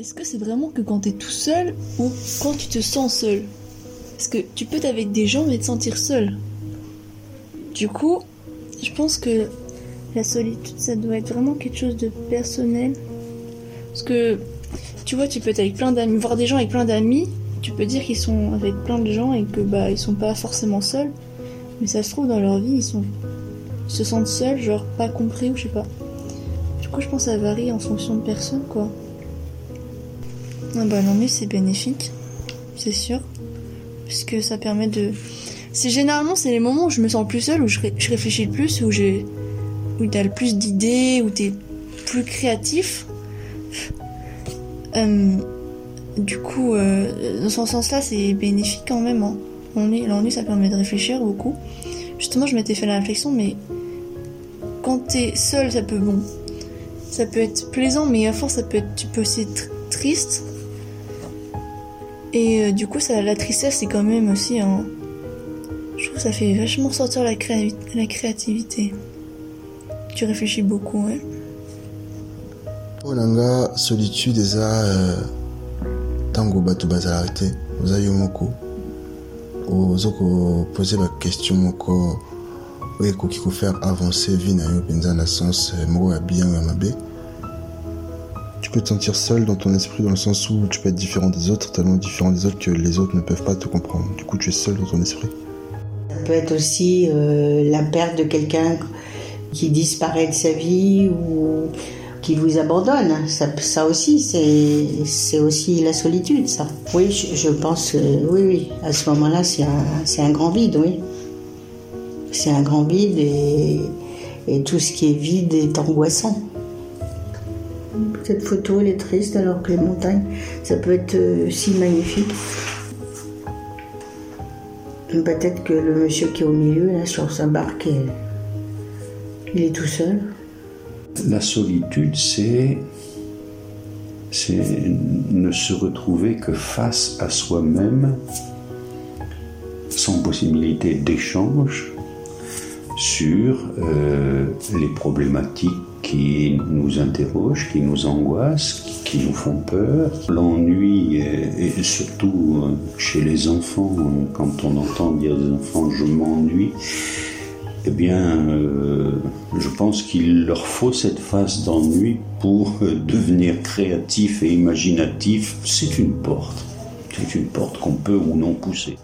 Est-ce que c'est vraiment que quand t'es tout seul ou quand tu te sens seul? Parce que tu peux être avec des gens mais te sentir seul. Du coup, je pense que la solitude, ça doit être vraiment quelque chose de personnel. Parce que, tu vois, tu peux être avec plein d'amis, voir des gens avec plein d'amis, tu peux dire qu'ils sont avec plein de gens et que bah ils sont pas forcément seuls. Mais ça se trouve dans leur vie, ils ils se sentent seuls, genre pas compris ou je sais pas. Du coup, je pense que ça varie en fonction de personne, quoi. Ah bah l'ennui c'est bénéfique, c'est sûr, puisque ça permet de. C'est généralement c'est les moments où je me sens plus seule, où je, ré- je réfléchis le plus, où j'ai, où t'as le plus d'idées, où t'es plus créatif. Euh, du coup, euh, dans ce sens-là, c'est bénéfique quand même. Hein. L'ennui, l'ennui, ça permet de réfléchir beaucoup. Justement, je m'étais fait la réflexion, mais quand t'es seul, ça peut bon, ça peut être plaisant, mais à force, ça peut être, tu peux aussi être triste. Et euh, du coup, ça, la tristesse, c'est quand même aussi un. Je trouve que ça fait vachement sortir la, créavi- la créativité. Tu réfléchis beaucoup, ouais. mpo na nga solitude eza euh, ntango bato bazalaka te oza yo moko oza kopose baquestion moko oyo ekoki kofaire avancer vie na yo mpenza na sens euh, moko ya bien ya mabe tu peux te sentir seul dans ton esprit dans le sens où tu peux être différent des autres tellement différent des autres que les autres ne peuvent pas te comprendre du coup tu es seul dans ton esprit Ça peut être aussi euh, la perte de quelqu'un qui disparaît de sa vie ou qui vous abandonne. Ça, ça aussi, c'est c'est aussi la solitude, ça. Oui, je, je pense, euh, oui, oui. À ce moment-là, c'est un, c'est un grand vide, oui. C'est un grand vide et, et tout ce qui est vide est angoissant. Cette photo, elle est triste alors que les montagnes, ça peut être euh, si magnifique. Peut-être que le monsieur qui est au milieu, là, sur sa barque, il- est tout seul. La solitude, c'est ne se retrouver que face à soi-même, sans possibilité d'échange sur euh, les problématiques qui nous interrogent, qui nous angoissent, qui nous font peur. L'ennui, et, surtout euh, chez les enfants, quand on entend dire des enfants je m'ennuie, eh bien, euh, je pense qu'il leur faut cette phase d'ennui pour devenir créatif et imaginatif. C'est une porte. C'est une porte qu'on peut ou non pousser.